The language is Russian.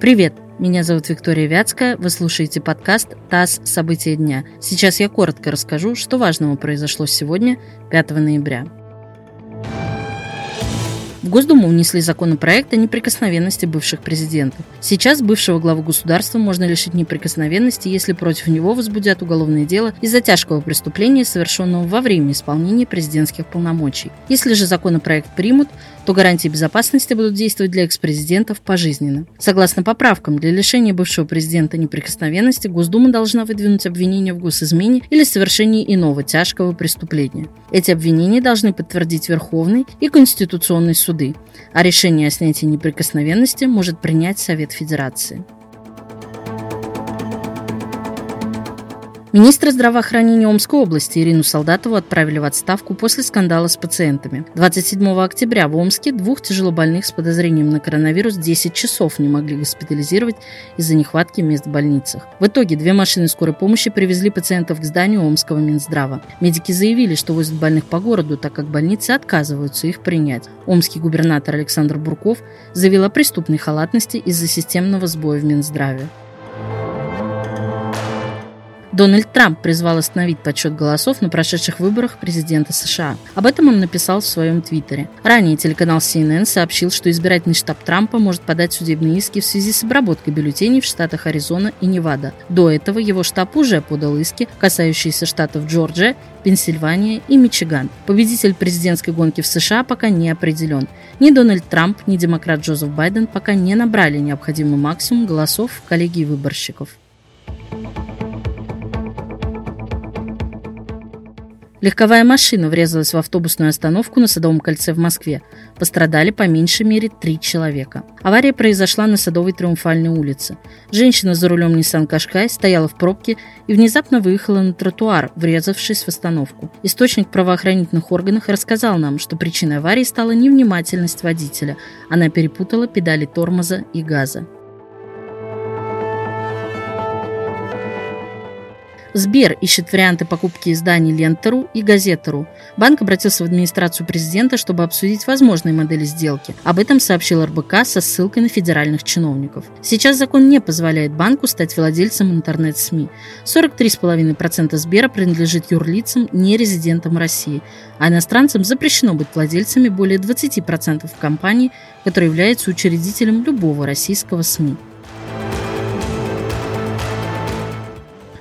Привет! Меня зовут Виктория Вятская. Вы слушаете подкаст «ТАСС. События дня». Сейчас я коротко расскажу, что важного произошло сегодня, 5 ноября. В Госдуму внесли законопроект о неприкосновенности бывших президентов. Сейчас бывшего главу государства можно лишить неприкосновенности, если против него возбудят уголовное дело из-за тяжкого преступления, совершенного во время исполнения президентских полномочий. Если же законопроект примут, то гарантии безопасности будут действовать для экс-президентов пожизненно. Согласно поправкам, для лишения бывшего президента неприкосновенности Госдума должна выдвинуть обвинение в госизмене или совершении иного тяжкого преступления. Эти обвинения должны подтвердить Верховный и Конституционный суды, а решение о снятии неприкосновенности может принять Совет Федерации. Министра здравоохранения Омской области Ирину Солдатову отправили в отставку после скандала с пациентами. 27 октября в Омске двух тяжелобольных с подозрением на коронавирус 10 часов не могли госпитализировать из-за нехватки мест в больницах. В итоге две машины скорой помощи привезли пациентов к зданию Омского Минздрава. Медики заявили, что возят больных по городу, так как больницы отказываются их принять. Омский губернатор Александр Бурков заявил о преступной халатности из-за системного сбоя в Минздраве. Дональд Трамп призвал остановить подсчет голосов на прошедших выборах президента США. Об этом он написал в своем твиттере. Ранее телеканал CNN сообщил, что избирательный штаб Трампа может подать судебные иски в связи с обработкой бюллетеней в штатах Аризона и Невада. До этого его штаб уже подал иски, касающиеся штатов Джорджия, Пенсильвания и Мичиган. Победитель президентской гонки в США пока не определен. Ни Дональд Трамп, ни демократ Джозеф Байден пока не набрали необходимый максимум голосов в коллегии выборщиков. Легковая машина врезалась в автобусную остановку на Садовом кольце в Москве. Пострадали по меньшей мере три человека. Авария произошла на Садовой Триумфальной улице. Женщина за рулем Nissan Qashqai стояла в пробке и внезапно выехала на тротуар, врезавшись в остановку. Источник правоохранительных органах рассказал нам, что причиной аварии стала невнимательность водителя. Она перепутала педали тормоза и газа. Сбер ищет варианты покупки изданий Лентеру и Газетеру. Банк обратился в администрацию президента, чтобы обсудить возможные модели сделки. Об этом сообщил РБК со ссылкой на федеральных чиновников. Сейчас закон не позволяет банку стать владельцем интернет-СМИ. 43,5% Сбера принадлежит юрлицам, не резидентам России, а иностранцам запрещено быть владельцами более 20% компаний, которые являются учредителем любого российского СМИ.